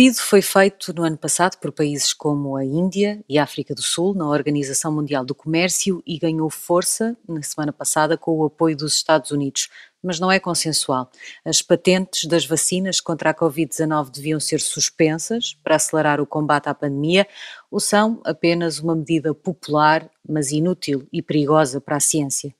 pedido foi feito no ano passado por países como a Índia e a África do Sul na Organização Mundial do Comércio e ganhou força na semana passada com o apoio dos Estados Unidos, mas não é consensual. As patentes das vacinas contra a Covid-19 deviam ser suspensas para acelerar o combate à pandemia ou são apenas uma medida popular, mas inútil e perigosa para a ciência?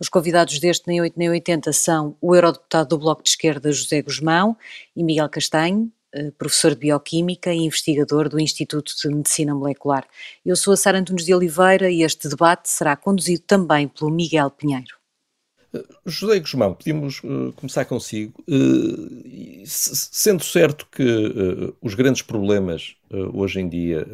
Os convidados deste Nem 8 Nem 80 são o eurodeputado do Bloco de Esquerda José Guzmão e Miguel Castanho, professor de Bioquímica e investigador do Instituto de Medicina Molecular. Eu sou a Sara Antunes de Oliveira e este debate será conduzido também pelo Miguel Pinheiro. Eh, José Guzmão, podíamos uh, começar consigo. Uh, sendo certo que uh, os grandes problemas hoje em dia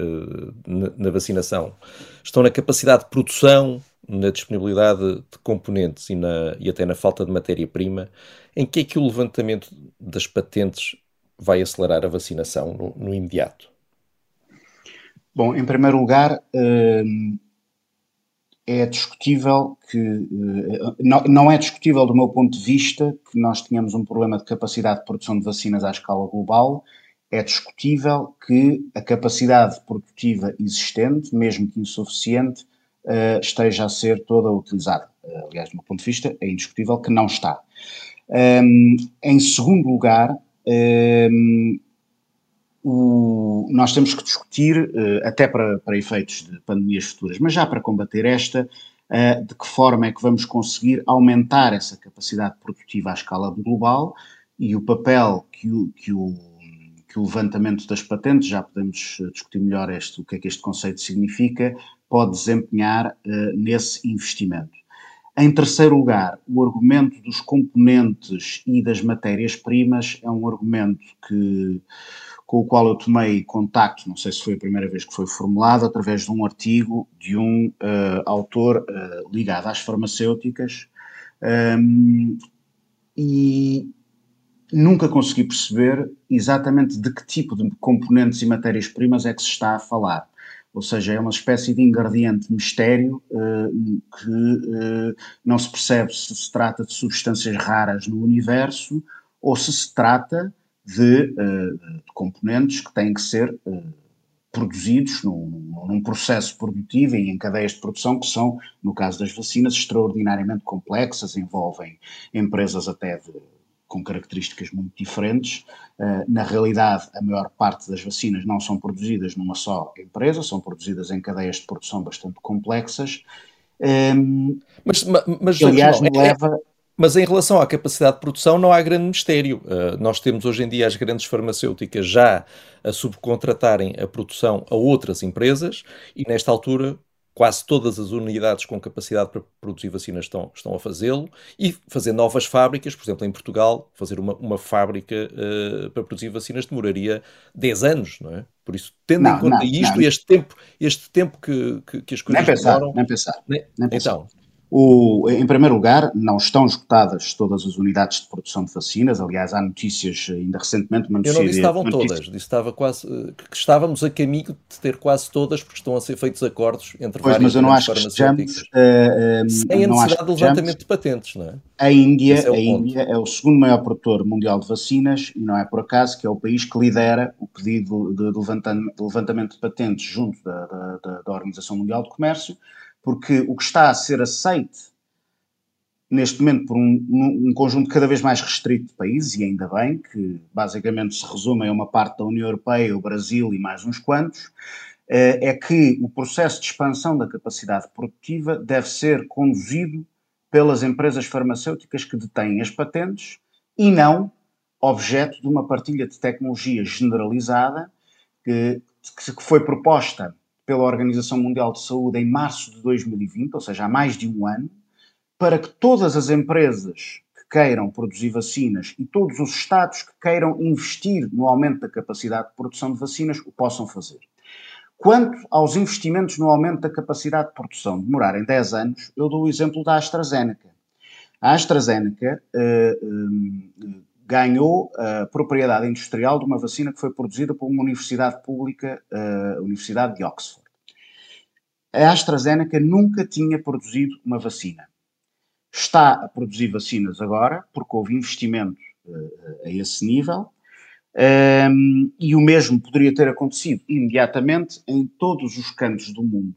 na, na, vacinação estão na capacidade de produção, na disponibilidade de componentes e, na, e até na falta de matéria-prima, em que é que o levantamento das patentes vai acelerar a vacinação no, no imediato? Bom, em primeiro lugar, hum, é discutível que. Hum, não é discutível, do meu ponto de vista, que nós tenhamos um problema de capacidade de produção de vacinas à escala global. É discutível que a capacidade produtiva existente, mesmo que insuficiente, uh, esteja a ser toda utilizada. Uh, aliás, do meu ponto de vista, é indiscutível que não está. Um, em segundo lugar, um, o, nós temos que discutir, uh, até para, para efeitos de pandemias futuras, mas já para combater esta, uh, de que forma é que vamos conseguir aumentar essa capacidade produtiva à escala global e o papel que o, que o, que o levantamento das patentes, já podemos discutir melhor este, o que é que este conceito significa, pode desempenhar nesse investimento. Em terceiro lugar, o argumento dos componentes e das matérias-primas é um argumento que, com o qual eu tomei contacto, não sei se foi a primeira vez que foi formulado, através de um artigo de um uh, autor uh, ligado às farmacêuticas, um, e nunca consegui perceber exatamente de que tipo de componentes e matérias-primas é que se está a falar ou seja, é uma espécie de ingrediente mistério uh, que uh, não se percebe se se trata de substâncias raras no universo ou se se trata de, uh, de componentes que têm que ser produzidos num, num, processo produtivo e em cadeias de produção que são, no caso das vacinas, extraordinariamente complexas, envolvem empresas até de com características muito diferentes. Uh, na realidade, a maior parte das vacinas não são produzidas numa só empresa, são produzidas em cadeias de produção bastante complexas. Ehm, mas, mas, aliás, não, é, leva. Mas em relação à capacidade de produção, não há grande mistério. Uh, nós temos hoje em dia as grandes farmacêuticas já a subcontratarem a produção a outras empresas e, nesta altura, quase todas as unidades com capacidade para produzir vacinas estão, estão a fazê-lo e fazer novas fábricas, por exemplo, em Portugal, fazer uma, uma fábrica uh, para produzir vacinas demoraria 10 anos, não é? Por isso, tendo não, em conta não, isto, não. este tempo, este tempo que, que, que as coisas nem pensar, demoram... Nem pensar, nem pensar. Então, o, em primeiro lugar, não estão esgotadas todas as unidades de produção de vacinas. Aliás, há notícias, ainda recentemente, uma notícia... Eu não disse que estavam todas, disse que, estava quase, que estávamos a caminho de ter quase todas, porque estão a ser feitos acordos entre pois, várias mas eu não acho que estejamos, uh, uh, Sem a necessidade de levantamento de patentes, não é? A Índia, é, a Índia é o segundo maior produtor mundial de vacinas, e não é por acaso que é o país que lidera o pedido de, levantamento, de, levantamento de patentes junto da, da, da Organização Mundial de Comércio, porque o que está a ser aceite neste momento por um, um, conjunto cada vez mais restrito de países, e ainda bem, que basicamente se resume a uma parte da União Europeia, o Brasil e mais uns quantos, eh, é que o processo de expansão da capacidade produtiva deve ser conduzido pelas empresas farmacêuticas que detêm as patentes e não objeto de uma partilha de tecnologia generalizada que, que foi proposta pela Organização Mundial de Saúde em março de 2020, ou seja, há mais de um ano, para que todas as empresas que queiram produzir vacinas e todos os Estados que queiram investir no aumento da capacidade de produção de vacinas o possam fazer. Quanto aos investimentos no aumento da capacidade de produção demorarem 10 anos, eu dou o exemplo da AstraZeneca. A AstraZeneca uh, um, ganhou a propriedade industrial de uma vacina que foi produzida por uma universidade pública, a Universidade de Oxford. A AstraZeneca nunca tinha produzido uma vacina. Está a produzir vacinas agora, porque houve investimento uh, a esse nível, Um, e o mesmo poderia ter acontecido imediatamente em todos os cantos do mundo.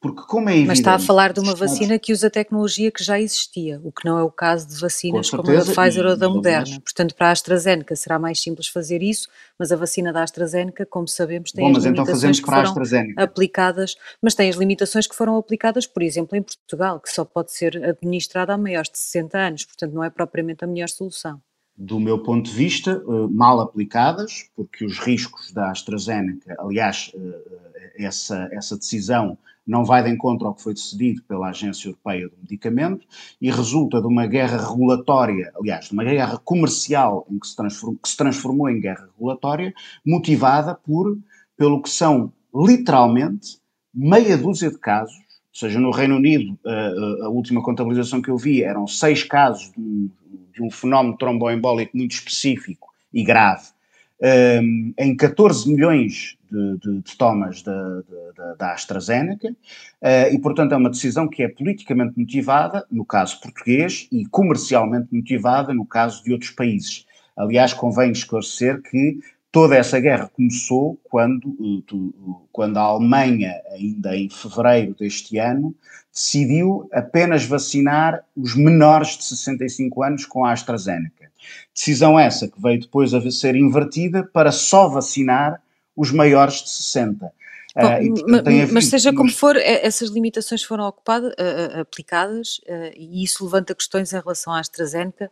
Porque como é evidente, Mas está a falar de uma vacina que usa tecnologia que já existia, o que não é o caso de vacinas certeza, como a da Pfizer ou da Moderna. Portanto, para a AstraZeneca será mais simples fazer isso, mas a vacina da AstraZeneca, como sabemos, tem Bom, as então limitações então que foram aplicadas, mas tem as limitações que foram aplicadas, por exemplo, em Portugal, que só pode ser administrada a maiores de 60 anos, portanto não é propriamente a melhor solução do meu ponto de vista, eh, mal aplicadas, porque os riscos da AstraZeneca, aliás, eh, essa, essa decisão não vai de encontro ao que foi decidido pela Agência Europeia do Medicamento e resulta de uma guerra regulatória, aliás, de uma guerra comercial em que se transformou, que se transformou em guerra regulatória, motivada por, pelo que são literalmente meia dúzia de casos, ou seja, no Reino Unido, a, última contabilização que eu vi eram seis casos de de um fenómeno tromboembólico muito específico e grave, um, em 14 milhões de, de, de tomas da, AstraZeneca, uh, e portanto é uma decisão que é politicamente motivada, no caso português, e comercialmente motivada, no caso de outros países. Aliás, convém esclarecer que toda essa guerra começou quando, quando a Alemanha, ainda em fevereiro deste ano, decidiu apenas vacinar os menores de 65 anos com a AstraZeneca. Decisão essa que veio depois a ser invertida para só vacinar os maiores de 60. Bom, uh, e, portanto, mas seja como for, essas limitações foram ocupadas, aplicadas e isso levanta questões em relação à AstraZeneca.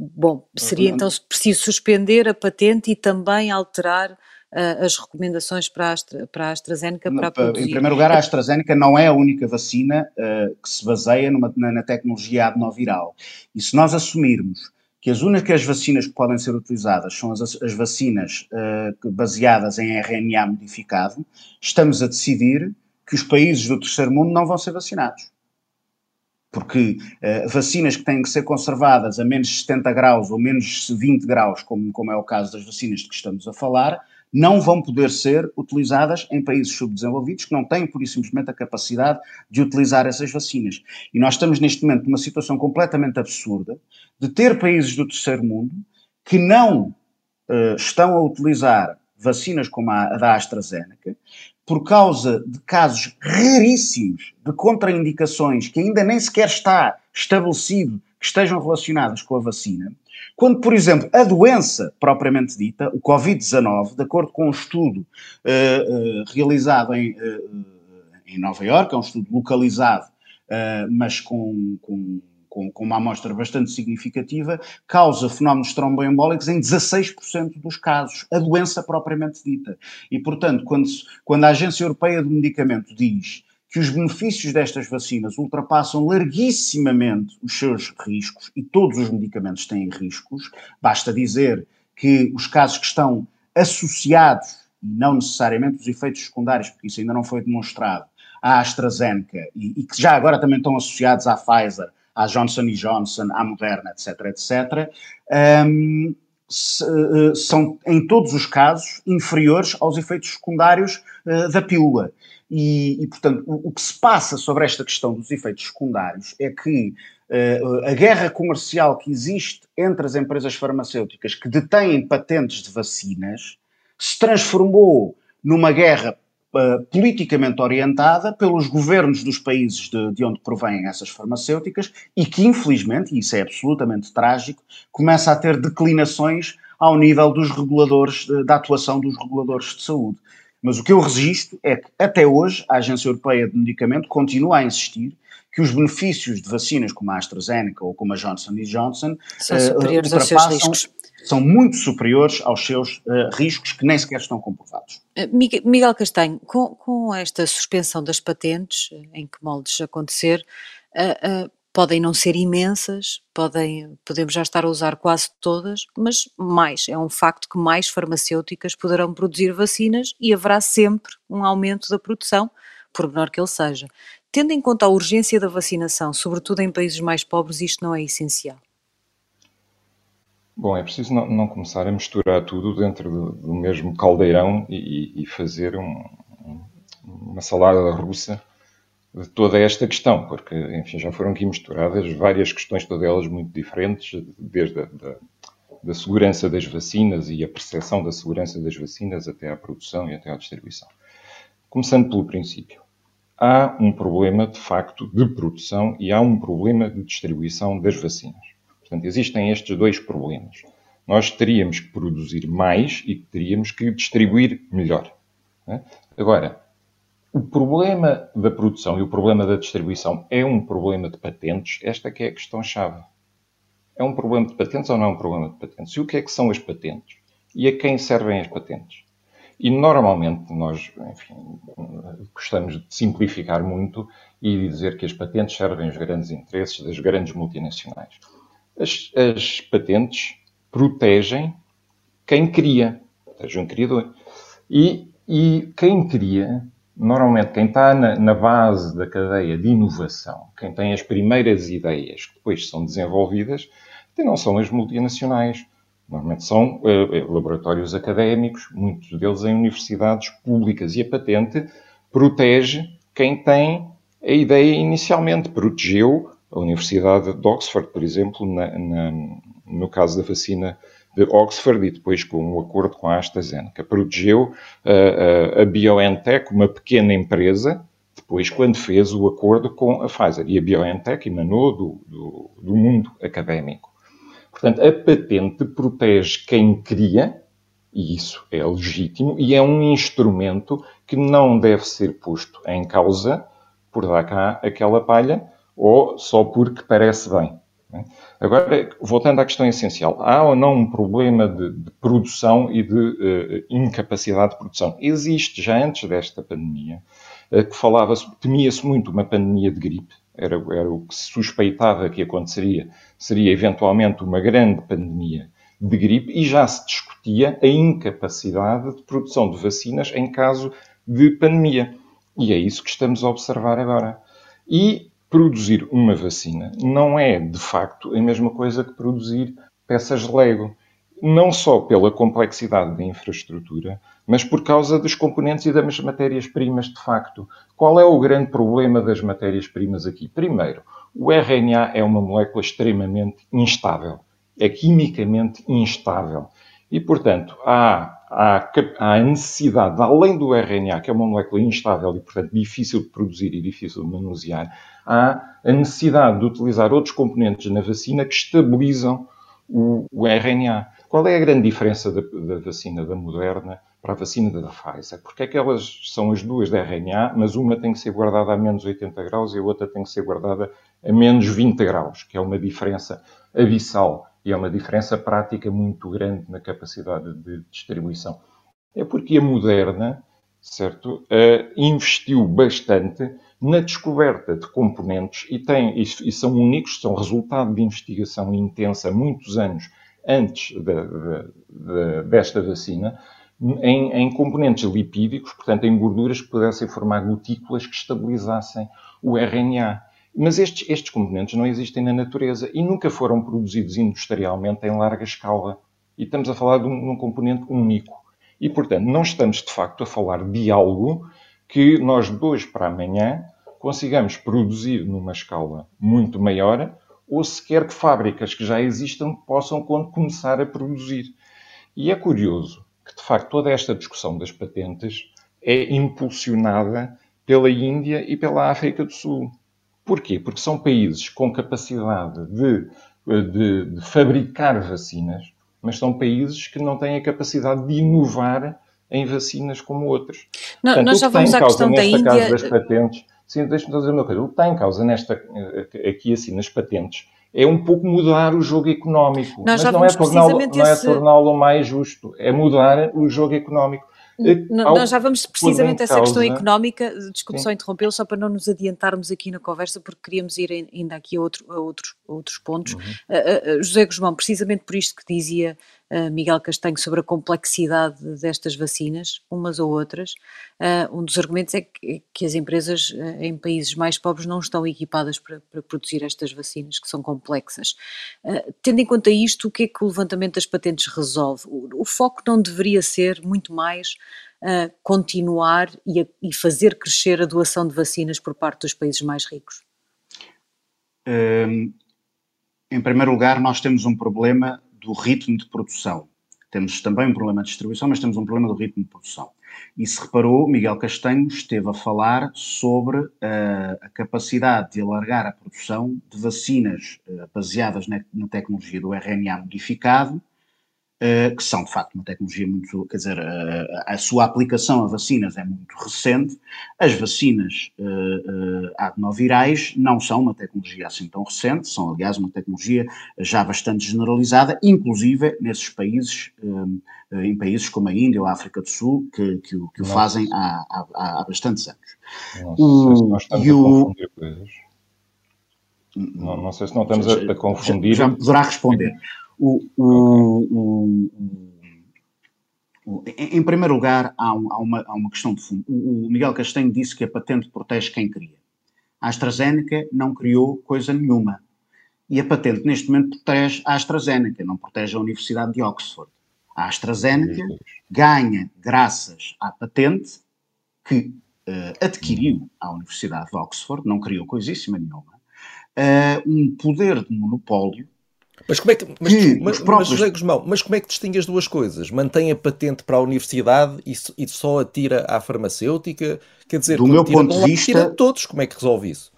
Bom, seria então preciso suspender a patente e também alterar as recomendações para a, Astra, para a AstraZeneca para produzir. Em primeiro lugar, a AstraZeneca não é a única vacina que se baseia numa, na, na tecnologia adenoviral. E se nós assumirmos que as únicas vacinas que podem ser utilizadas são as, as vacinas uh, baseadas em RNA modificado, estamos a decidir que os países do terceiro mundo não vão ser vacinados. Porque uh, vacinas que têm que ser conservadas a menos 70 graus ou menos 20 graus, como, como é o caso das vacinas de que estamos a falar, não vão poder ser utilizadas em países subdesenvolvidos que não têm, por e simplesmente, a capacidade de utilizar essas vacinas. E nós estamos, neste momento, numa situação completamente absurda de ter países do terceiro mundo que não uh, estão a utilizar vacinas como a, a da AstraZeneca, por causa de casos raríssimos de contraindicações que ainda nem sequer está estabelecido que estejam relacionadas com a vacina, quando, por exemplo, a doença propriamente dita, o Covid-19, de acordo com um estudo uh, uh, realizado em, uh, em Nova Iorque, é um estudo localizado, mas com, com, com, com, uma amostra bastante significativa, causa fenómenos tromboembólicos em 16% dos casos, a doença propriamente dita. E, portanto, quando, quando a Agência Europeia do Medicamento diz que os benefícios destas vacinas ultrapassam larguissimamente os seus riscos, e todos os medicamentos têm riscos, basta dizer que os casos que estão associados, e não necessariamente os efeitos secundários, porque isso ainda não foi demonstrado, à AstraZeneca, e, e que já agora também estão associados à Pfizer, à Johnson Johnson, à Moderna, etc., etc., um, se, uh, são, em todos os casos, inferiores aos efeitos secundários uh, da pílula. E, e portanto, o, o, que se passa sobre esta questão dos efeitos secundários é que uh, a guerra comercial que existe entre as empresas farmacêuticas que detêm patentes de vacinas se transformou numa guerra uh, politicamente orientada pelos governos dos países de, de, onde provêm essas farmacêuticas e que, infelizmente, e isso é absolutamente trágico, começa a ter declinações ao nível dos reguladores, da atuação dos reguladores de saúde. Mas o que eu resisto é que, até hoje, a Agência Europeia de Medicamento continua a insistir que os benefícios de vacinas como a AstraZeneca ou como a Johnson Johnson são uh, superiores aos seus riscos. São muito superiores aos seus uh, riscos que nem sequer estão comprovados. Eh, Miguel Castanho, com, com esta suspensão das patentes, em que moldes acontecer, uh, podem não ser imensas, podem, podemos já estar a usar quase todas, mas mais, é um facto que mais farmacêuticas poderão produzir vacinas e haverá sempre um aumento da produção, por menor que ele seja. Tendo em conta a urgência da vacinação, sobretudo em países mais pobres, isto não é essencial? Bom, é preciso não, não começar a misturar tudo dentro do, do mesmo caldeirão e, e fazer um, uma salada russa de toda esta questão, porque, enfim, já foram aqui misturadas várias questões, todas elas muito diferentes, desde a da, da segurança das vacinas e a percepção da segurança das vacinas até à produção e até à distribuição. Começando pelo princípio. Há um problema, de facto, de produção e há um problema de distribuição das vacinas. Portanto, existem estes dois problemas. Nós teríamos que produzir mais e teríamos que distribuir melhor. Né? Agora, o problema da produção e o problema da distribuição é um problema de patentes? Esta que é a questão-chave. É um problema de patentes ou não é um problema de patentes? E o que é que são as patentes? E a quem servem as patentes? E normalmente nós, enfim, gostamos de simplificar muito e dizer que as patentes servem aos grandes interesses das grandes multinacionais. As, as patentes protegem quem cria, protegem um criador. E, e quem cria normalmente quem está na, na, base da cadeia de inovação, quem tem as primeiras ideias que depois são desenvolvidas, até não são as multinacionais. Normalmente são uh, laboratórios académicos, muitos deles em universidades públicas. E a patente protege quem tem a ideia inicialmente. Protegeu a Universidade de Oxford, por exemplo, na, na, no caso da vacina de Oxford e depois com um acordo com a AstraZeneca. Protegeu uh, a BioNTech, uma pequena empresa, depois quando fez o acordo com a Pfizer. E a BioNTech emanou do, do, do mundo académico. Portanto, a patente protege quem cria, e isso é legítimo, e é um instrumento que não deve ser posto em causa por dar cá aquela palha ou só porque parece bem. Né? Agora, voltando à questão essencial, há ou não um problema de, de produção e de uh, incapacidade de produção? Existe, já antes desta pandemia, uh, que falava-se, temia-se muito uma pandemia de gripe, era, era o que se suspeitava que aconteceria, seria eventualmente uma grande pandemia de gripe e já se discutia a incapacidade de produção de vacinas em caso de pandemia. E é isso que estamos a observar agora. E produzir uma vacina não é, de facto, a mesma coisa que produzir peças Lego. Não só pela complexidade da infraestrutura, mas por causa dos componentes e das matérias-primas, de facto. Qual é o grande problema das matérias-primas aqui? Primeiro, o RNA é uma molécula extremamente instável. É quimicamente instável. E, portanto, há, há a necessidade, além do RNA, que é uma molécula instável e, portanto, difícil de produzir e difícil de manusear, há a necessidade de utilizar outros componentes na vacina que estabilizam o, o RNA. Qual é a grande diferença da, da, vacina da Moderna para a vacina da Pfizer? Porque é que elas são as duas de RNA, mas uma tem que ser guardada a menos 80 graus e a outra tem que ser guardada a menos 20 graus, que é uma diferença abissal e é uma diferença prática muito grande na capacidade de distribuição. É porque a Moderna, certo, uh, investiu bastante na descoberta de componentes e, tem, e são únicos, são resultado de investigação intensa muitos anos antes de, de, de, desta vacina, em, em, componentes lipídicos, portanto em gorduras que pudessem formar gotículas que estabilizassem o RNA. Mas estes, estes componentes não existem na natureza e nunca foram produzidos industrialmente em larga escala. E estamos a falar de um, de um componente único. E, portanto, não estamos de facto a falar de algo que nós de hoje para amanhã consigamos produzir numa escala muito maior ou sequer que fábricas que já existam possam começar a produzir. E é curioso que, de facto, toda esta discussão das patentes é impulsionada pela Índia e pela África do Sul. Porquê? Porque são países com capacidade de, de, de fabricar vacinas, mas são países que não têm a capacidade de inovar em vacinas como outros. Não, Portanto, nós já vamos à questão da Índia. Caso das patentes, sim, deixa-me dizer uma coisa. O que está em causa nesta, aqui assim nas patentes é um pouco mudar o jogo económico. Nós mas não é torná-lo esse... torná mais justo, é mudar o jogo económico. Nós já vamos precisamente a essa questão económica, desculpe só interrompê-lo, só para não nos adiantarmos aqui na conversa, porque queríamos ir ainda aqui a, outro, a outros, a outros pontos. Uhum. Uh, uh, José Guzmão, precisamente por isto que dizia Miguel Castanho sobre a complexidade destas vacinas, umas ou outras, um dos argumentos é que, as empresas em países mais pobres não estão equipadas para, para produzir estas vacinas, que são complexas. tendo em conta isto, o que é que o levantamento das patentes resolve? O, foco não deveria ser muito mais continuar e, a, e fazer crescer a doação de vacinas por parte dos países mais ricos? Um, em primeiro lugar, nós temos um problema do ritmo de produção. Temos também um problema de distribuição, mas temos um problema do ritmo de produção. E se reparou, Miguel Castanho esteve a falar sobre uh, a capacidade de alargar a produção de vacinas uh, baseadas na, na, tecnologia do RNA modificado que são de facto uma tecnologia muito, quer dizer, uh, a sua aplicação a vacinas é muito recente. As vacinas uh, adenovirais não são uma tecnologia assim tão recente, são aliás uma tecnologia já bastante generalizada, inclusive nesses países, em países como a Índia ou a África do Sul, que, que, que o fazem há, há, há bastantes anos. Nossa, o, nós estamos e a confundir coisas. Não, não, sei se não estamos a, a confundir. Já, já poderá responder. O, o, o, em primeiro lugar, há, um, há, uma, há, uma, questão de fundo. O, Miguel Castanho disse que a patente protege quem cria. A AstraZeneca não criou coisa nenhuma. E a patente, neste momento, protege a AstraZeneca, não protege a Universidade de Oxford. A AstraZeneca ganha, graças à patente que uh, adquiriu a Universidade de Oxford, não criou coisíssima nenhuma, uh, um poder de monopólio mas como é que. Mas, mas, próprios... mas, José Guzmão, mas como é que distingue as duas coisas? Mantém a patente para a universidade e, e só atira à farmacêutica? Quer dizer, do meu ponto de vista. Tira todos, como é que resolve isso?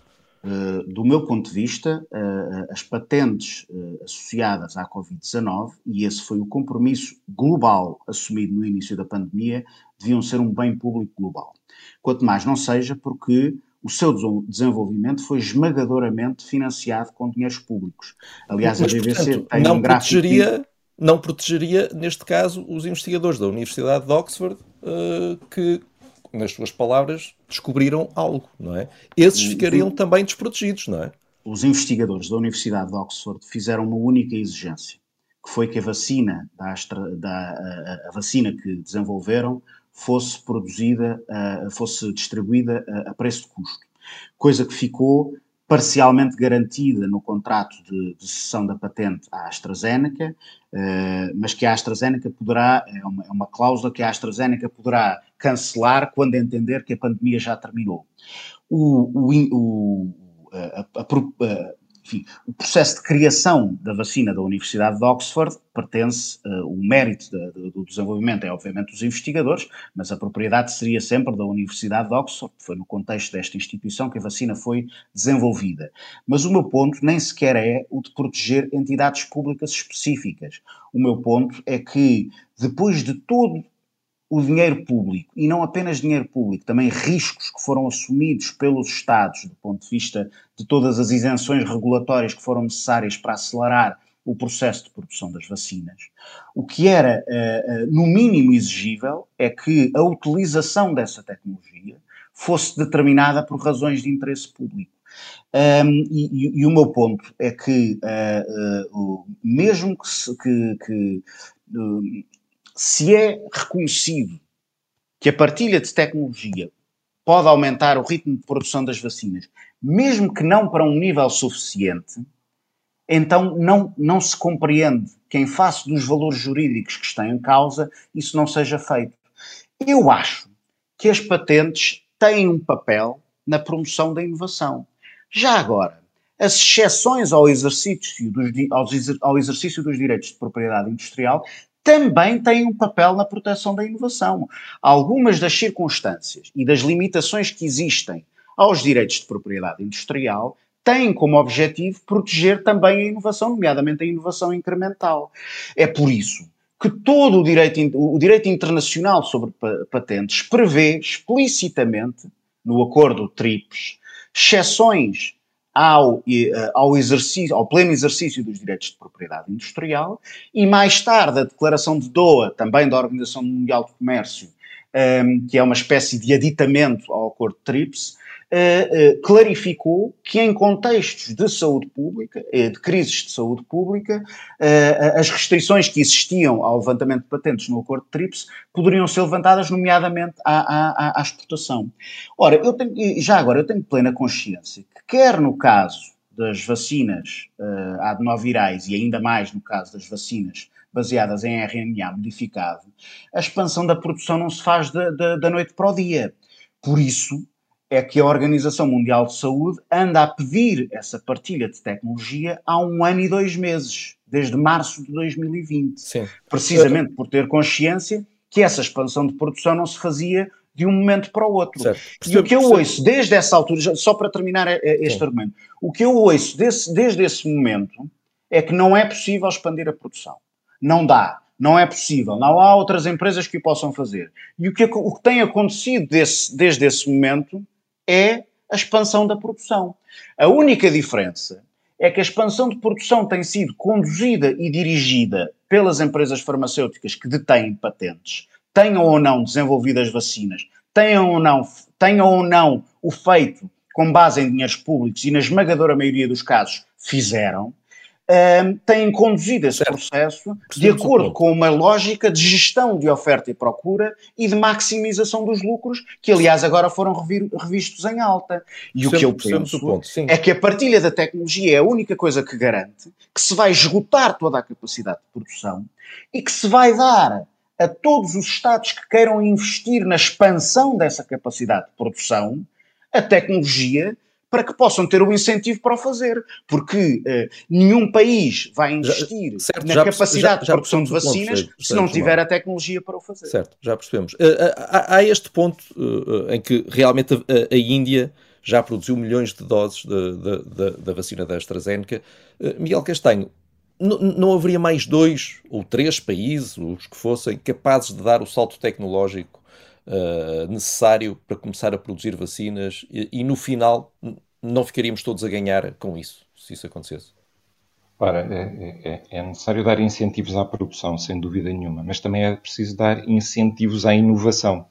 Uh, do meu ponto de vista, uh, as patentes uh, associadas à Covid-19, e esse foi o compromisso global assumido no início da pandemia, deviam ser um bem público global. Quanto mais não seja porque o seu desenvolvimento foi esmagadoramente financiado com dinheiros públicos. Aliás, Mas, a BBC portanto, tem não um gráfico... Protegeria, não protegeria, neste caso, os investigadores da Universidade de Oxford uh, que, nas suas palavras, descobriram algo, não é? Esses ficariam também desprotegidos, não é? Os investigadores da Universidade de Oxford fizeram uma única exigência, que foi que a vacina, da, Astra, da a, a vacina que desenvolveram fosse produzida, fosse distribuída a preço de custo, coisa que ficou parcialmente garantida no contrato de, de cessão da patente à AstraZeneca, uh, mas que a AstraZeneca poderá, é uma, é uma, cláusula que a AstraZeneca poderá cancelar quando entender que a pandemia já terminou. O, o, o a, a, a, enfim, o processo de criação da vacina da Universidade de Oxford pertence, uh, o mérito de, de, do desenvolvimento é obviamente dos investigadores, mas a propriedade seria sempre da Universidade de Oxford, foi no contexto desta instituição que a vacina foi desenvolvida. Mas o meu ponto nem sequer é o de proteger entidades públicas específicas. O meu ponto é que, depois de todo o dinheiro público, e não apenas dinheiro público, também riscos que foram assumidos pelos Estados, do ponto de vista de todas as isenções regulatórias que foram necessárias para acelerar o processo de produção das vacinas. O que era, uh, uh, no mínimo, exigível é que a utilização dessa tecnologia fosse determinada por razões de interesse público. Um, e, e, o meu ponto é que, uh, mesmo que, que, que se é reconhecido que a partilha de tecnologia pode aumentar o ritmo de produção das vacinas, mesmo que não para um nível suficiente, então não, não se compreende que, em face dos valores jurídicos que estão em causa, isso não seja feito. Eu acho que as patentes têm um papel na promoção da inovação. Já agora, as exceções ao exercício dos, ao exercício dos direitos de propriedade industrial também têm um papel na proteção da inovação. Algumas das circunstâncias e das limitações que existem aos direitos de propriedade industrial têm como objetivo proteger também a inovação, nomeadamente a inovação incremental. É por isso que todo o direito, o direito internacional sobre patentes prevê explicitamente, no acordo TRIPS, exceções ao, eh, ao, exercício, ao pleno exercício dos direitos de propriedade industrial e mais tarde a declaração de Doha, também da Organização Mundial do Comércio, um, ehm, que é uma espécie de aditamento ao acordo de TRIPS, uh, uh, clarificou que em contextos de saúde pública, de crises de saúde pública, as restrições que existiam ao levantamento de patentes no acordo de TRIPS poderiam ser levantadas, nomeadamente à, à, à exportação. Ora, eu tenho, já agora, eu tenho plena consciência quer no caso das vacinas uh, adenovirais e ainda mais no caso das vacinas baseadas em RNA modificado, a expansão da produção não se faz da noite para o dia. Por isso, é que a Organização Mundial de Saúde anda a pedir essa partilha de tecnologia há um ano e dois meses, desde março de 2020. Sim. Precisamente por ter consciência que essa expansão de produção não se fazia de um momento para o outro. Certo. E o que eu ouço desde essa altura, só para terminar este Sim. argumento, o que eu ouço desse, desde esse momento é que não é possível expandir a produção. Não dá. Não é possível. Não há outras empresas que o possam fazer. E o que, o que tem acontecido desse, desde esse momento é a expansão da produção. A única diferença é que a expansão de produção tem sido conduzida e dirigida pelas empresas farmacêuticas que detêm patentes, tenham ou não desenvolvido as vacinas, tenham ou não, tenham ou não o feito com base em dinheiros públicos e na esmagadora maioria dos casos fizeram, um, têm conduzido esse certo. processo de acordo com uma lógica de gestão de oferta e procura e de maximização dos lucros, que aliás agora foram revir, revistos em alta. E o que eu penso ponto, é que a partilha da tecnologia é a única coisa que garante que se vai esgotar toda a capacidade de produção e que se vai dar a todos os Estados que queiram investir na expansão dessa capacidade de produção a tecnologia para que possam ter o incentivo para o fazer, porque uh, nenhum país vai investir certo, na capacidade já, já de produção de vacinas ponto, se não tiver a tecnologia para o fazer. Certo, já percebemos. Uh, há, há, este ponto uh, em que realmente a, a, Índia já produziu milhões de doses da vacina da AstraZeneca. Miguel Castanho, não haveria mais dois ou três países, os que fossem, capazes de dar o salto tecnológico uh, necessário para começar a produzir vacinas e, e, no final não ficaríamos todos a ganhar com isso, se isso acontecesse? Ora, é, é, é, necessário dar incentivos à produção, sem dúvida nenhuma, mas também é preciso dar incentivos à inovação,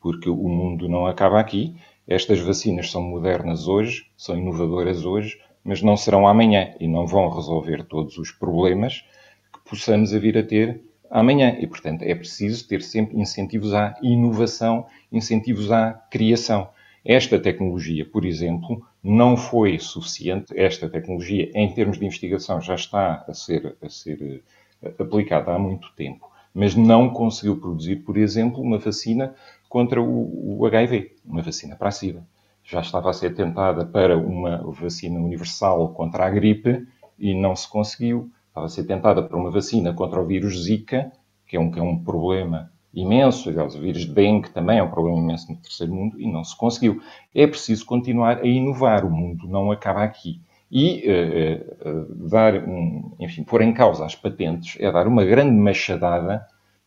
porque o mundo não acaba aqui. Estas vacinas são modernas hoje, são inovadoras hoje, mas não serão amanhã e não vão resolver todos os problemas que possamos vir a ter amanhã. E, portanto, é preciso ter sempre incentivos à inovação, incentivos à criação. Esta tecnologia, por exemplo, não foi suficiente. Esta tecnologia, em termos de investigação, já está a ser, a ser eh, aplicada há muito tempo, mas não conseguiu produzir, por exemplo, uma vacina contra o, o HIV, uma vacina para a SIDA. Já estava a ser tentada para uma vacina universal contra a gripe e não se conseguiu estava a ser tentada para uma vacina contra o vírus Zika, que é um, que é um problema imenso, aliás, o vírus de dengue também é um problema imenso no terceiro mundo, e não se conseguiu. É preciso continuar a inovar, o mundo não acaba aqui. E uh, uh, dar, um, enfim, pôr em causa as patentes é dar uma grande machadada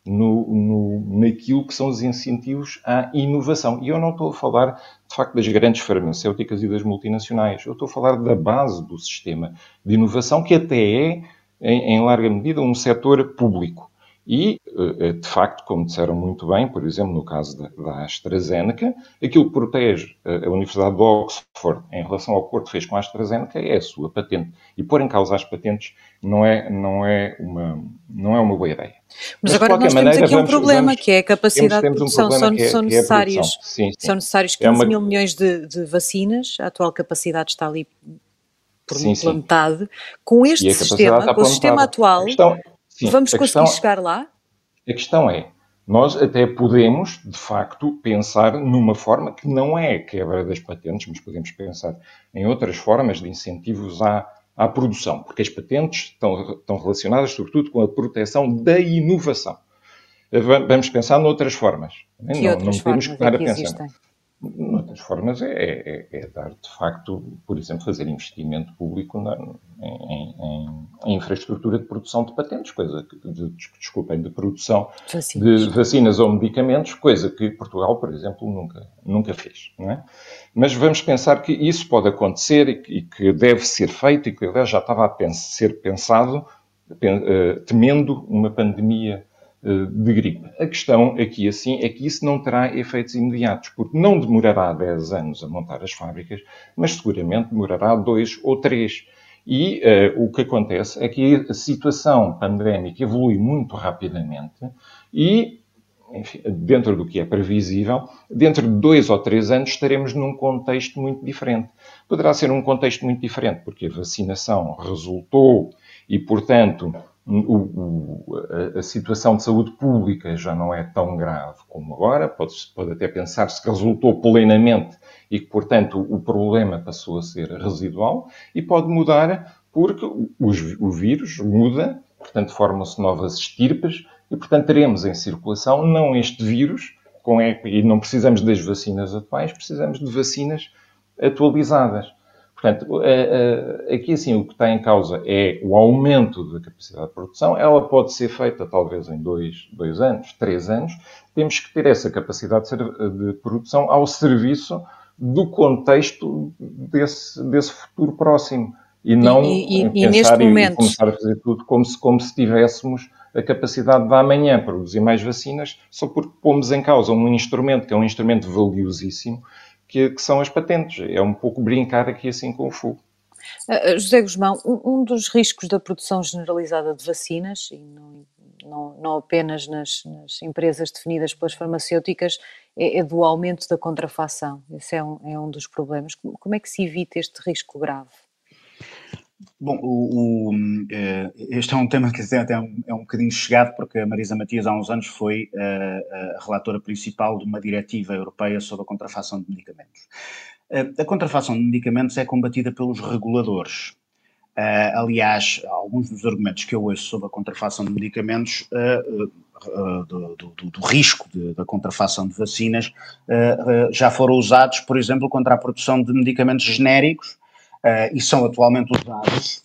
no, no, naquilo que são os incentivos à inovação. E eu não estou a falar, de facto, das grandes farmacêuticas e das multinacionais. Eu estou a falar da base do sistema de inovação, que até é em, em larga medida, um setor público. E, eh, eh, de facto, como disseram muito bem, por exemplo, no caso da, da AstraZeneca, aquilo que protege a Universidade de Oxford em relação ao que fez com a AstraZeneca é a sua patente. E pôr em causa as patentes não é, não é, uma, não é uma boa ideia. Mas, Mas agora nós temos maneira, aqui um vamos, problema, vamos, que é a capacidade temos, temos de produção. Um são, é, são, necessários, é sim, sim. são necessários 15 é uma... mil milhões de, de vacinas, a atual capacidade está ali por sim, metade, com este sistema, com o sistema atual, questão, sim, vamos conseguir questão, chegar lá? A questão é, nós até podemos, de facto, pensar numa forma que não é a quebra das patentes, mas podemos pensar em outras formas de incentivos à, à produção, porque as patentes estão, estão relacionadas, sobretudo, com a proteção da inovação. Vamos pensar noutras formas. Que não, não podemos formas é que pensar. Existem? Outras formas é, é, é, dar, de facto, por exemplo, fazer investimento público na, em, em, em, infraestrutura de produção de patentes, coisa que, de, desculpem, de produção vacinas. de vacinas ou medicamentos, coisa que Portugal, por exemplo, nunca, nunca fez. É? Mas vamos pensar que isso pode acontecer e que, e que deve ser feito e que aliás já estava a ser pensado, eh, temendo uma pandemia de gripe. A questão aqui, assim, é que isso não terá efeitos imediatos, porque não demorará 10 anos a montar as fábricas, mas seguramente demorará 2 ou 3. E uh, o que acontece é que a situação pandémica evolui muito rapidamente e, enfim, dentro do que é previsível, dentro de dois ou três anos estaremos num contexto muito diferente. Poderá ser um contexto muito diferente, porque a vacinação resultou e, portanto, o, o, a, a, situação de saúde pública já não é tão grave como agora, pode, pode até pensar-se que resultou plenamente e que, portanto, o problema passou a ser residual, e pode mudar porque os, o vírus muda, portanto formam-se novas estirpes e, portanto, teremos em circulação não este vírus, com, e não precisamos das vacinas atuais, precisamos de vacinas atualizadas. Portanto, é, é, aqui assim o que está em causa é o aumento da capacidade de produção. Ela pode ser feita talvez em dois, dois anos, três anos. Temos que ter essa capacidade de produção ao serviço do contexto desse, desse futuro próximo. E não e, e, pensar e, momento... começar a fazer tudo como se, como se tivéssemos a capacidade de amanhã produzir mais vacinas, só porque pomos em causa um instrumento que é um instrumento valiosíssimo que, que são as patentes. É um pouco brincar aqui assim com o fogo. Uh, José Guzmão, um, dos riscos da produção generalizada de vacinas, e não, não, não apenas nas, nas, empresas definidas pelas farmacêuticas, é, é, do aumento da contrafação. Esse é um, é um dos problemas. Como é que se evita este risco grave? Bom, o, o, eh, este é um tema que é um, é um bocadinho chegado, porque a Marisa Matias há uns anos foi a, eh, a relatora principal de uma diretiva europeia sobre a contrafação de medicamentos. Eh, a contrafação de medicamentos é combatida pelos reguladores. Aliás, alguns dos argumentos que eu ouço sobre a contrafação de medicamentos, do, do, do, risco de, da contrafação de vacinas, já foram usados, por exemplo, contra a produção de medicamentos genéricos uh, e são atualmente usados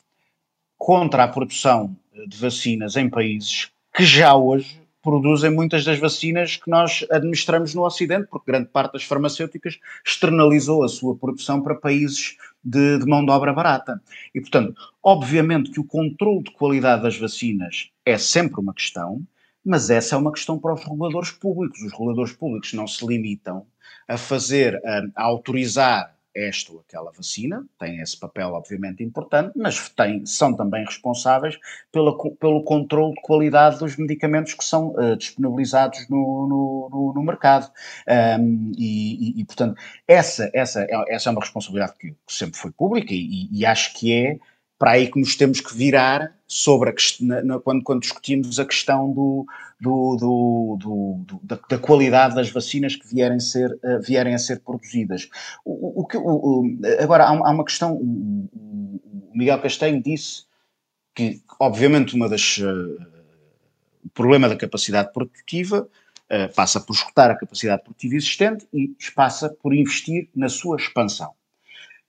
contra a produção de vacinas em países que já hoje produzem muitas das vacinas que nós administramos no Ocidente, porque grande parte das farmacêuticas externalizou a sua produção para países de, de, mão de obra barata. E, portanto, obviamente que o controle de qualidade das vacinas é sempre uma questão, mas essa é uma questão para os reguladores públicos. Os reguladores públicos não se limitam a fazer, a, a autorizar esta ou aquela vacina, têm esse papel obviamente importante, mas têm, são também responsáveis pela, pelo controle de qualidade dos medicamentos que são uh, disponibilizados no, no, no, no mercado. Um, e, e, e, portanto, essa, essa, é, essa é uma responsabilidade que, sempre foi pública e, e acho que é para aí que nos temos que virar sobre a na, quando, quando discutimos a questão do, do, do, da, da, qualidade das vacinas que vierem, ser, uh, vierem a ser produzidas. O, o, o, agora, há, há, uma questão, o, Miguel Castanho disse que, obviamente, uma das, uh, o problema da capacidade produtiva uh, passa por escutar a capacidade produtiva existente e passa por investir na sua expansão.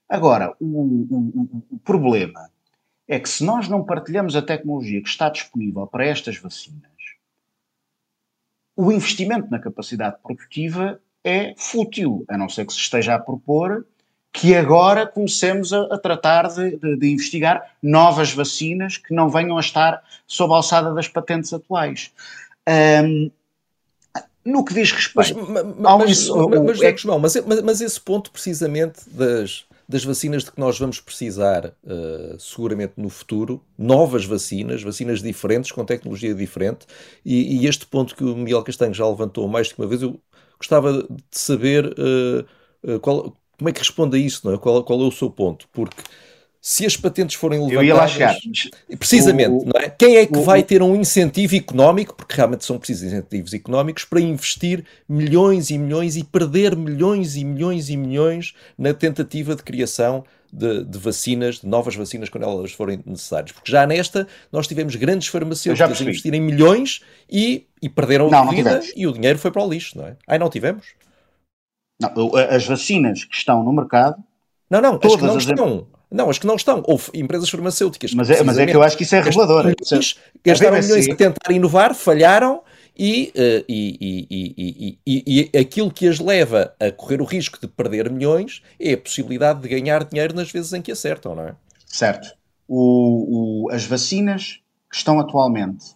Agora, o problema é que se nós não partilhamos a tecnologia que está disponível para estas vacinas, o investimento na capacidade produtiva é fútil, a não ser que se esteja a propor que agora comecemos a, a tratar de, de, de, investigar novas vacinas que não venham a estar sob a alçada das patentes atuais. Um, no que diz respeito mas, mas, mas, isso, mas, é, mas, mas, mas esse ponto precisamente das, das vacinas de que nós vamos precisar uh, seguramente no futuro, novas vacinas, vacinas diferentes, com tecnologia diferente, e, e, este ponto que o Miguel Castanho já levantou mais de uma vez, eu gostava de saber uh, qual, como é que responde a isso, não é? Qual, qual é o seu ponto? Porque se as patentes forem levantadas. Eu ia lá chegar. Precisamente, o, não é? Quem é que o, vai ter um incentivo económico, porque realmente são precisos incentivos económicos, para investir milhões e milhões e perder milhões e milhões e milhões na tentativa de criação de, de, vacinas, de novas vacinas, quando elas forem necessárias. Porque já nesta nós tivemos grandes farmacêuticas a investirem milhões e, e perderam não, a vida e o dinheiro foi para o lixo, não é? Ai, não tivemos? Não, as vacinas que estão no mercado. Não, não, todas as que não as estão. Não, as que não estão. Houve empresas farmacêuticas. Mas é, mas é que eu acho que isso é revelador. Milhões, gastaram milhões a tentar inovar, falharam e, uh, e, e, e, e, aquilo que as leva a correr o risco de perder milhões é a possibilidade de ganhar dinheiro nas vezes em que acertam, não é? Certo. O, o, as vacinas que estão atualmente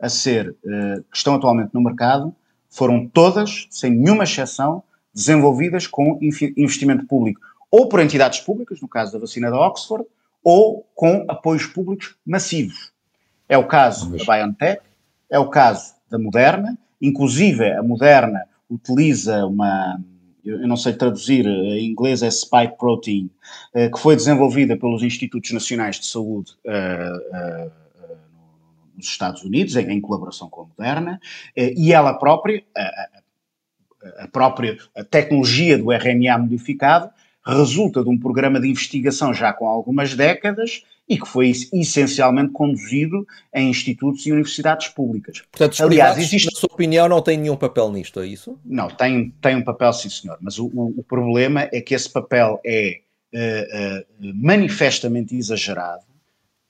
a ser, uh, que estão atualmente no mercado, foram todas, sem nenhuma exceção, desenvolvidas com investimento público ou por entidades públicas, no caso da vacina da Oxford, ou com apoios públicos massivos. É o caso da BioNTech, é o caso da Moderna, inclusive a Moderna utiliza uma, eu não sei traduzir, em inglês é spike protein, eh, que foi desenvolvida pelos Institutos Nacionais de Saúde uh, uh, nos Estados Unidos, em, colaboração com a Moderna, e ela própria, a, própria tecnologia do RNA modificado, resulta de um programa de investigação já com algumas décadas e que foi essencialmente conduzido em institutos e universidades públicas. Portanto, os Aliás, existe... na sua opinião, não têm nenhum papel nisto, é isso? Não, tem, tem um papel, sim senhor, mas o, o, o problema é que esse papel é uh, uh, manifestamente exagerado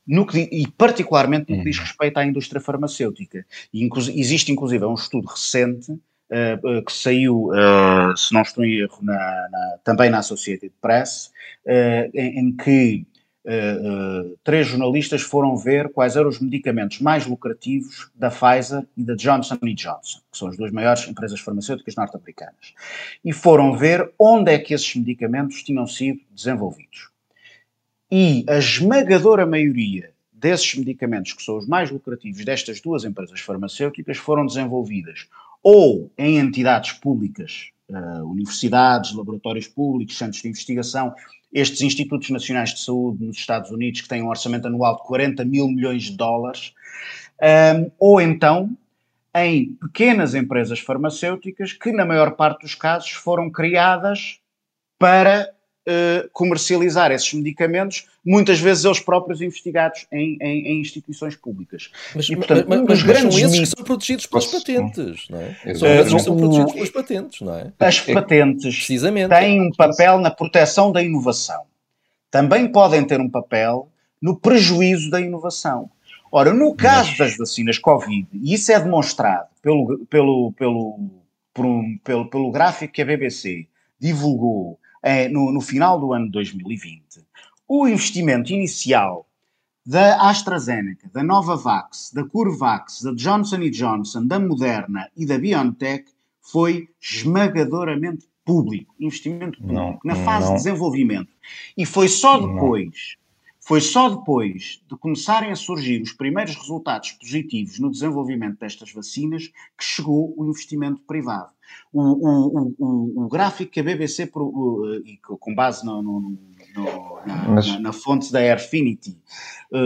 no que, e particularmente no que diz uhum. respeito à indústria farmacêutica. E, inclu existe inclusive um estudo recente uh, que saiu, uh, se não estou em erro, na, na, também na Associated Press, uh, em, em, que três jornalistas foram ver quais eram os medicamentos mais lucrativos da Pfizer e da Johnson Johnson, que são as duas maiores empresas farmacêuticas norte-americanas, e foram ver onde é que esses medicamentos tinham sido desenvolvidos. E a esmagadora maioria desses medicamentos, que são os mais lucrativos destas duas empresas farmacêuticas, foram desenvolvidas ou em entidades públicas, uh, universidades, laboratórios públicos, centros de investigação, estes institutos nacionais de saúde nos Estados Unidos, que têm um orçamento anual de 40 mil milhões de dólares, um, ehm, ou então em pequenas empresas farmacêuticas que, na maior parte dos casos, foram criadas para uh, comercializar esses medicamentos, muitas vezes eles próprios investigados em, em, em instituições públicas. Mas, e, portanto, mas, mas, mas são esses que são protegidos pelas patentes, não é? São esses que são protegidos pelas patentes, não é? As patentes têm um papel na proteção da inovação. Também podem ter um papel no prejuízo da inovação. Ora, no caso das vacinas Covid, e isso é demonstrado pelo, pelo, pelo, por um, pelo, pelo gráfico que a BBC divulgou é, no, no final do ano 2020, o investimento inicial da AstraZeneca, da Novavax, da CureVax, da Johnson Johnson, da Moderna e da BioNTech foi esmagadoramente público, investimento público, não, na fase não. de desenvolvimento. E foi só depois foi só depois de começarem a surgir os primeiros resultados positivos no desenvolvimento destas vacinas que chegou o investimento privado. O, o, o, o gráfico que a BBC, com base no, no, no, na, Mas... na, na, fonte da Airfinity,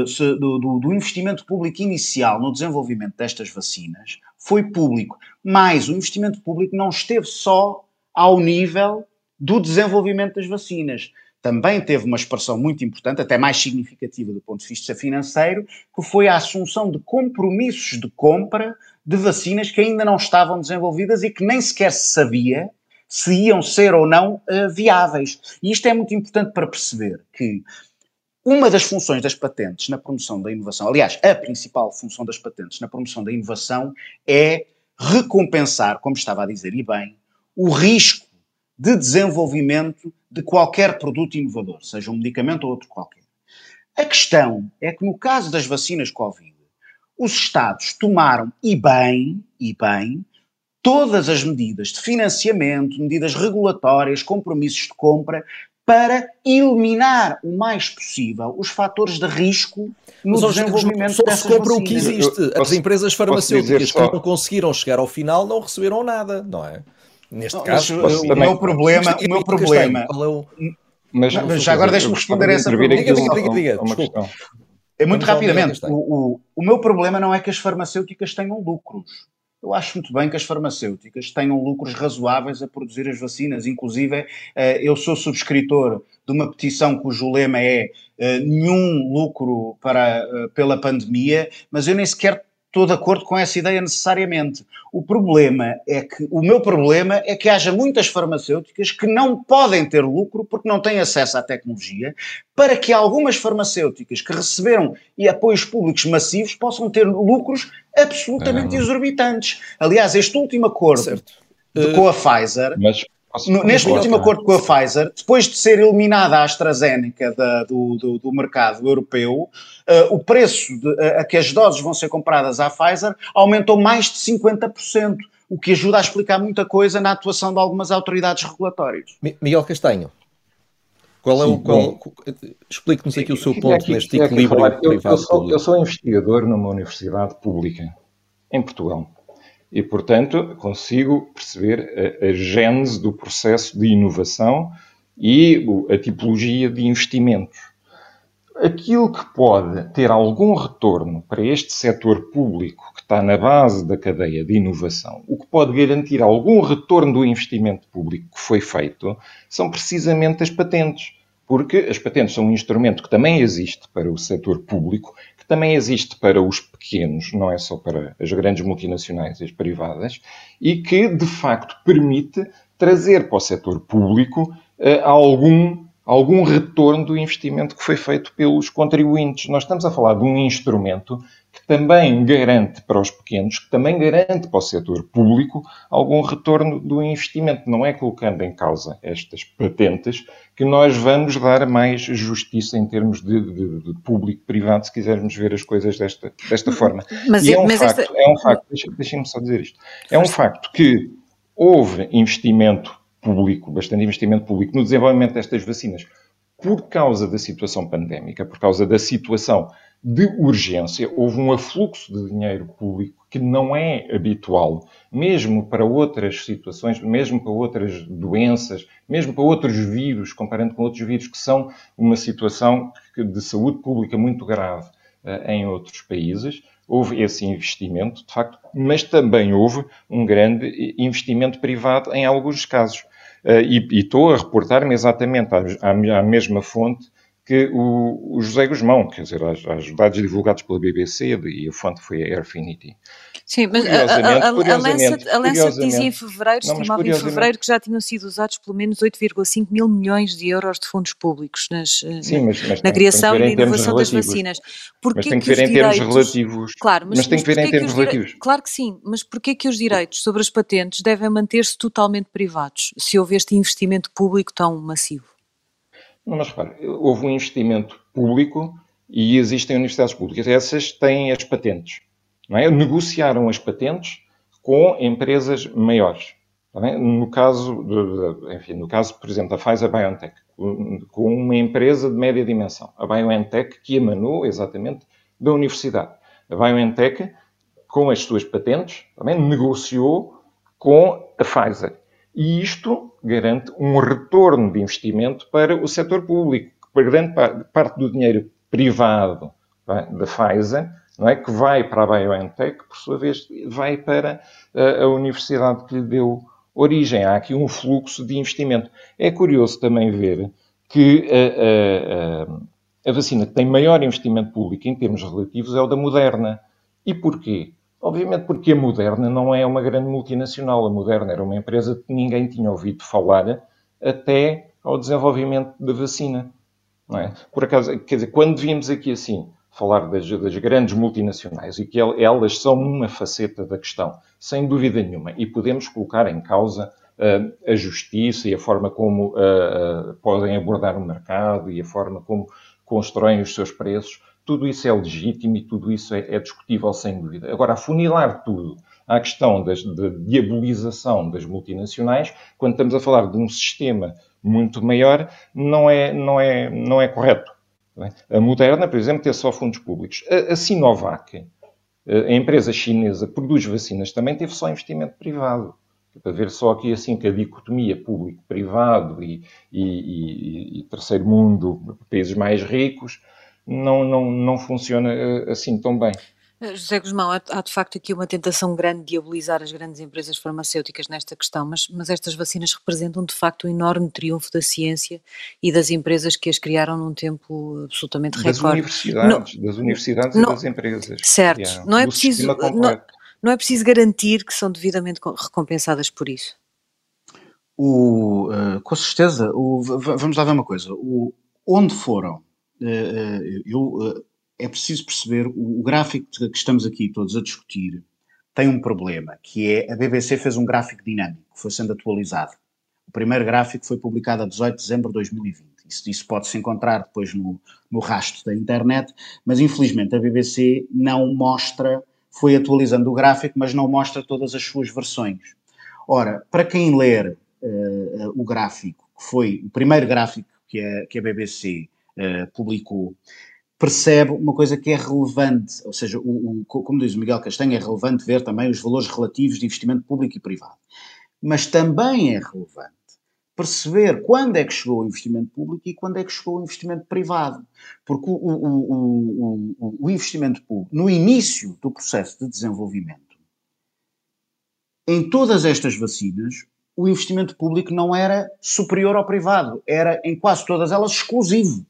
se, do, do, do investimento público inicial no desenvolvimento destas vacinas, foi público. Mas o investimento público não esteve só ao nível do desenvolvimento das vacinas também teve uma expressão muito importante, até mais significativa do ponto de vista financeiro, que foi a assunção de compromissos de compra de vacinas que ainda não estavam desenvolvidas e que nem sequer se sabia se iam ser ou não uh, viáveis. E isto é muito importante para perceber que uma das funções das patentes na promoção da inovação, aliás, a principal função das patentes na promoção da inovação é recompensar, como estava a dizer e bem, o risco de desenvolvimento de qualquer produto inovador, seja um medicamento ou outro qualquer. A questão é que no caso das vacinas Covid, os Estados tomaram, e bem, e bem, todas as medidas de financiamento, medidas regulatórias, compromissos de compra, para eliminar o mais possível os fatores de risco no Mas, desenvolvimento só, se compra o que existe. As empresas farmacêuticas que não conseguiram chegar ao final não receberam nada, não é? Neste não, caso, mas, o, também, meu problema, o meu problema. É o... Mas, mas já agora deixa-me responder a essa pergunta. Diga, diga, diga, diga, desculpa. É muito Vamos rapidamente. O, o, o meu problema não é que as farmacêuticas tenham lucros. Eu acho muito bem que as farmacêuticas tenham lucros razoáveis a produzir as vacinas. Inclusive, eh, eu sou subscritor de uma petição cujo lema é eh, nenhum lucro para, eh, pela pandemia, mas eu nem sequer estou de acordo com essa ideia necessariamente. O problema é que, o meu problema é que haja muitas farmacêuticas que não podem ter lucro porque não têm acesso à tecnologia, para que algumas farmacêuticas que receberam e apoios públicos massivos possam ter lucros absolutamente exorbitantes. Aliás, este último acordo. De, com a Pfizer, mas no, neste último acordo com a Pfizer, depois de ser eliminada a AstraZeneca da, do, do, do, mercado europeu, uh, o preço de, uh, a que as doses vão ser compradas à Pfizer aumentou mais de 50%, o que ajuda a explicar muita coisa na atuação de algumas autoridades regulatórias. Miguel Castanho, qual é Sim, o. Explique-nos aqui o seu ponto aqui, neste equilíbrio eu, eu, sou, eu sou investigador numa universidade pública em Portugal e, portanto, consigo perceber a, a gênese do processo de inovação e a tipologia de investimentos. Aquilo que pode ter algum retorno para este setor público que está na base da cadeia de inovação, o que pode garantir algum retorno do investimento público que foi feito, são precisamente as patentes. Porque as patentes são um instrumento que também existe para o setor público, que também existe para os pequenos, não é só para as grandes multinacionais e as privadas, e que, de facto, permite trazer para o setor público uh, algum algum retorno do investimento que foi feito pelos contribuintes. Nós estamos a falar de um instrumento que também garante para os pequenos, que também garante para o setor público algum retorno do investimento. Não é colocando em causa estas patentes que nós vamos dar mais justiça em termos de, de, de público-privado, se quisermos ver as coisas desta, desta forma. Mas, e é, um facto, esta... é um facto, deixem-me só dizer isto, é um facto que houve investimento público, bastante investimento público no desenvolvimento destas vacinas por causa da situação pandémica, por causa da situação de urgência, houve um afluxo de dinheiro público que não é habitual, mesmo para outras situações, mesmo para outras doenças, mesmo para outros vírus, comparando com outros vírus que são uma situação de saúde pública muito grave uh, em outros países. Houve esse investimento, de facto, mas também houve um grande investimento privado em alguns casos. Eh, e, estou a reportar-me exatamente à, à, mesma fonte que o, o, José Guzmão, quer dizer, aos, aos, dados divulgados pela BBC e a fonte foi a Airfinity. Sim, mas curiosamente, a, a, curiosamente, a Lancet dizia em fevereiro, não, estimava em fevereiro que já tinham sido usados pelo menos 8,5 mil milhões de euros de fundos públicos nas, eh, Sim, mas, mas na tem, criação e inovação das vacinas. Porquê mas tem que, que ver em direitos, termos relativos. Claro, mas, mas tem que ver em termos relativos. Claro que sim, mas porquê que os direitos sobre as patentes devem manter-se totalmente privados, se houve este investimento público tão massivo? Mas repare, houve um investimento público e existem universidades públicas. Essas têm as patentes. Não é? Negociaram as patentes com empresas maiores. É? No caso, enfim, no caso, por exemplo, da Pfizer BioNTech, com uma empresa de média dimensão, a BioNTech, que emanou exatamente da universidade. A BioNTech, com as suas patentes, também negociou com a Pfizer. E isto garante um retorno de investimento para o setor público, para grande parte do dinheiro privado é, da Pfizer, não é, que vai para a BioNTech, por sua vez vai para a, a universidade que lhe deu origem. Há aqui um fluxo de investimento. É curioso também ver que a, a, a, vacina que tem maior investimento público em termos relativos é o da Moderna. E porquê? Obviamente porque a Moderna não é uma grande multinacional. A Moderna era uma empresa que ninguém tinha ouvido falar até ao desenvolvimento da vacina. É? Por acaso, quer dizer, quando vimos aqui assim falar das, das, grandes multinacionais e que elas são uma faceta da questão, sem dúvida nenhuma, e podemos colocar em causa uh, a justiça e a forma como uh, uh, podem abordar o mercado e a forma como constroem os seus preços, tudo isso é legítimo e tudo isso é, é discutível sem dúvida. Agora, afunilar tudo à questão da diabolização das multinacionais, quando estamos a falar de um sistema muito maior, não é, não é, não é correto. A Moderna, por exemplo, tem só fundos públicos. A, a Sinovac, a empresa chinesa, produz vacinas, também teve só investimento privado. Para ver só aqui assim que a dicotomia público-privado e, e, e, e, terceiro mundo, países mais ricos, não, não, não funciona eh, assim tão bem. Eh, José Guzmão, há, de facto aqui uma tentação grande de diabolizar as grandes empresas farmacêuticas nesta questão, mas, mas estas vacinas representam de facto um enorme triunfo da ciência e das empresas que as criaram num tempo absolutamente das recorde. Universidades, não, das universidades não, e das empresas. Certo, não é, preciso, não, não, é preciso garantir que são devidamente recompensadas por isso. O, uh, com certeza, o, vamos lá ver uma coisa, o, onde foram, eu é preciso perceber, o, gráfico que estamos aqui todos a discutir tem um problema, que é a BBC fez um gráfico dinâmico, foi sendo atualizado. O primeiro gráfico foi publicado a 18 de dezembro de 2020. Isso, isso pode-se encontrar depois no, no rastro da internet, mas infelizmente a BBC não mostra, foi atualizando o gráfico, mas não mostra todas as suas versões. Ora, para quem ler uh, o gráfico, que foi o primeiro gráfico que a, que a BBC eh, publicou, percebe uma coisa que é relevante, ou seja, o, o, como diz o Miguel Castanho, é relevante ver também os valores relativos de investimento público e privado. Mas também é relevante perceber quando é que chegou o investimento público e quando é que chegou o investimento privado. Porque o, o, o, o investimento público, no início do processo de desenvolvimento, em todas estas vacinas, o investimento público não era superior ao privado, era em quase todas elas exclusivo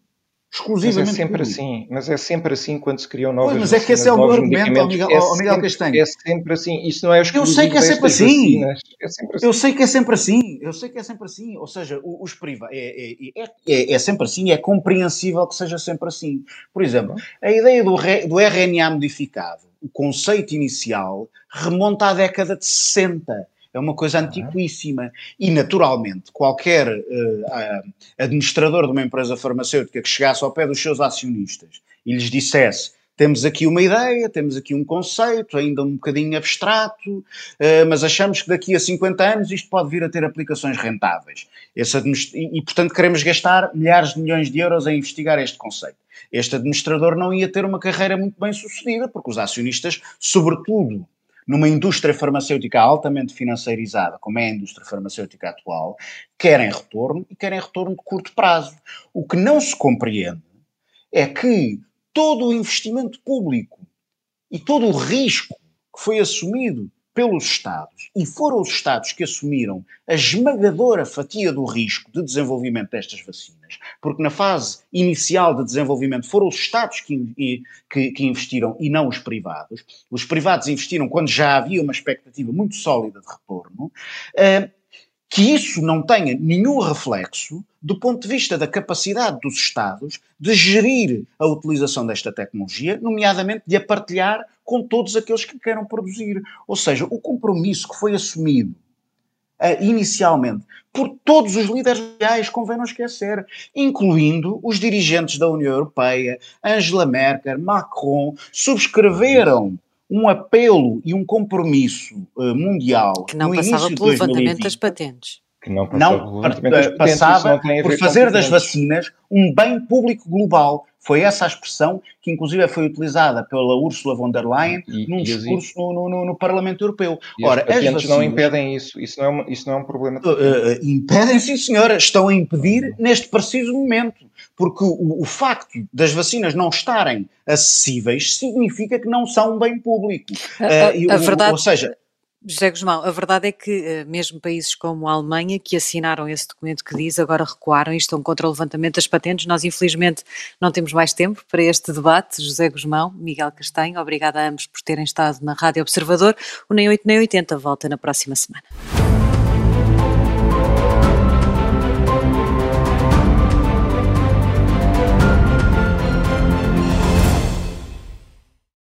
exclusivamente. Mas é sempre público. assim, mas é sempre assim quando se criam novas pois, mas é que esse é o meu argumento, ao Miguel, é Miguel Castanho. É sempre assim, isso não é exclusivo Eu sei que é sempre assim. É sempre assim. Eu sei que é sempre assim, eu sei que é sempre assim, ou seja, os privados, é, é, é, é, sempre assim, é compreensível que seja sempre assim. Por exemplo, a ideia do, do RNA modificado, o conceito inicial, remonta à década de 60 é uma coisa antiquíssima. E, naturalmente, qualquer uh, administrador de uma empresa farmacêutica que chegasse ao pé dos seus acionistas e lhes dissesse temos aqui uma ideia, temos aqui um conceito, ainda um bocadinho abstrato, uh, mas achamos que daqui a 50 anos isto pode vir a ter aplicações rentáveis. e, portanto, queremos gastar milhares de milhões de euros a investigar este conceito. Este administrador não ia ter uma carreira muito bem sucedida, porque os acionistas, sobretudo numa indústria farmacêutica altamente financeirizada, como é a indústria farmacêutica atual, querem retorno e querem retorno de curto prazo. O que não se compreende é que todo o investimento público e todo o risco que foi assumido pelos Estados, e foram os Estados que assumiram a esmagadora fatia do risco de desenvolvimento destas vacinas, porque na fase inicial de desenvolvimento foram os Estados que, que, que investiram e não os privados. Os privados investiram quando já havia uma expectativa muito sólida de retorno. Uh, que isso não tenha nenhum reflexo do ponto de vista da capacidade dos Estados de gerir a utilização desta tecnologia, nomeadamente de a partilhar com todos aqueles que queiram produzir. Ou seja, o compromisso que foi assumido uh, inicialmente por todos os líderes reais, convém não esquecer, incluindo os dirigentes da União Europeia, Angela Merkel, Macron, subscreveram um apelo e um compromisso uh, mundial que não passava pelo levantamento das patentes. Que não passava, não, patentes, passava por fazer das vacinas um bem público global foi essa a expressão que, inclusive, foi utilizada pela Ursula von der Leyen e, num e discurso no, no, no, Parlamento Europeu. E Ora, as, as vacinas não impedem isso. Isso não é, uma, isso não é um problema. Uh, uh, impedem, sim, senhora. Estão a impedir neste preciso momento. Porque o, o facto das vacinas não estarem acessíveis significa que não são um bem público. Uh, a, a verdade... Ou seja, José Guzmão, a verdade é que eh, mesmo países como a Alemanha, que assinaram esse documento que diz, agora recuaram e estão contra o levantamento das patentes. Nós, infelizmente, não temos mais tempo para este debate. José Guzmão, Miguel Castanho, obrigada a ambos por terem estado na Rádio Observador. O Nem 8 Nem 80 volta na próxima semana.